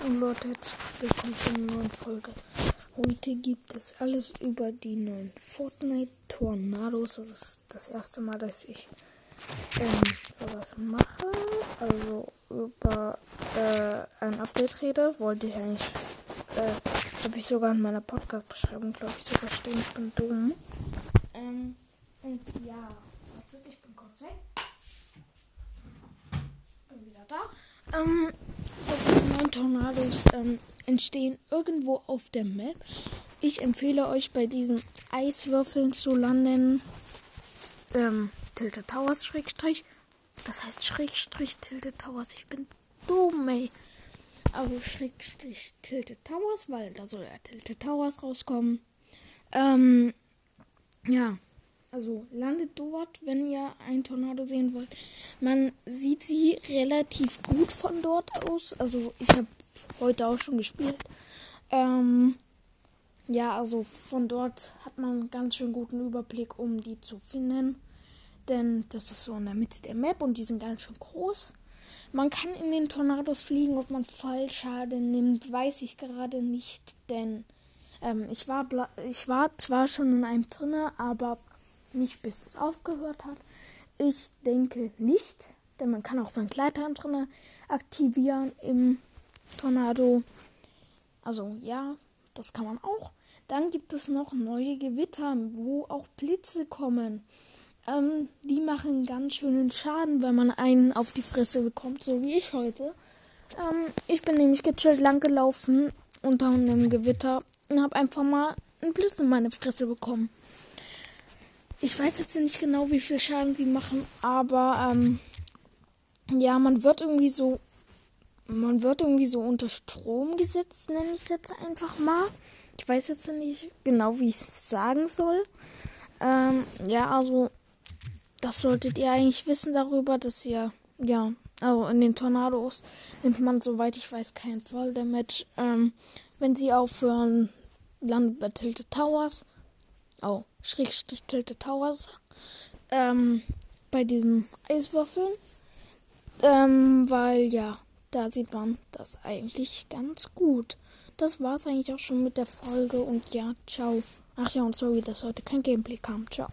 Und Leute, herzlich willkommen zu einer neuen Folge. Heute gibt es alles über die neuen Fortnite Tornados. Das ist das erste Mal, dass ich ähm, sowas mache. Also über äh, ein Update rede. Wollte ich eigentlich, äh, habe ich sogar in meiner Podcast-Beschreibung, glaube ich, sogar stehen. Ich bin dumm. Ähm, und ja, ich bin kurz weg. Bin wieder da. Ähm, Tornados ähm, entstehen irgendwo auf der Map. Ich empfehle euch bei diesen Eiswürfeln zu landen. Ähm, Tilted Towers Schrägstrich. Das heißt Schrägstrich Tilted Towers. Ich bin dumm, ey. Aber Schrägstrich Tilted Towers, weil da soll ja Tilted Towers rauskommen. Ähm, ja. Also landet dort, wenn ihr ein Tornado sehen wollt. Man sieht sie relativ gut von dort aus. Also ich habe heute auch schon gespielt. Ähm, ja, also von dort hat man einen ganz schön guten Überblick, um die zu finden. Denn das ist so in der Mitte der Map und die sind ganz schön groß. Man kann in den Tornados fliegen, ob man Fallschaden nimmt, weiß ich gerade nicht, denn ähm, ich, war ich war zwar schon in einem drinne, aber nicht bis es aufgehört hat. Ich denke nicht, denn man kann auch so ein Gleiter drin aktivieren im Tornado. Also ja, das kann man auch. Dann gibt es noch neue Gewitter, wo auch Blitze kommen. Ähm, die machen ganz schönen Schaden, wenn man einen auf die Fresse bekommt, so wie ich heute. Ähm, ich bin nämlich gechillt lang gelaufen unter einem Gewitter und habe einfach mal einen Blitz in meine Fresse bekommen. Ich weiß jetzt nicht genau, wie viel Schaden sie machen, aber ähm, ja, man wird irgendwie so, man wird irgendwie so unter Strom gesetzt, nenne ich es jetzt einfach mal. Ich weiß jetzt nicht genau, wie ich es sagen soll. Ähm, ja, also das solltet ihr eigentlich wissen darüber, dass ihr, ja, also in den Tornados nimmt man, soweit ich weiß, kein Fall Damage. Ähm, wenn sie aufhören, landet bei Tilted Towers. Oh, Schrägstrich Tilted Towers. Ähm, bei diesem Eiswürfeln. Ähm, weil ja, da sieht man das eigentlich ganz gut. Das war's eigentlich auch schon mit der Folge und ja, ciao. Ach ja, und sorry, dass heute kein Gameplay kam. Ciao.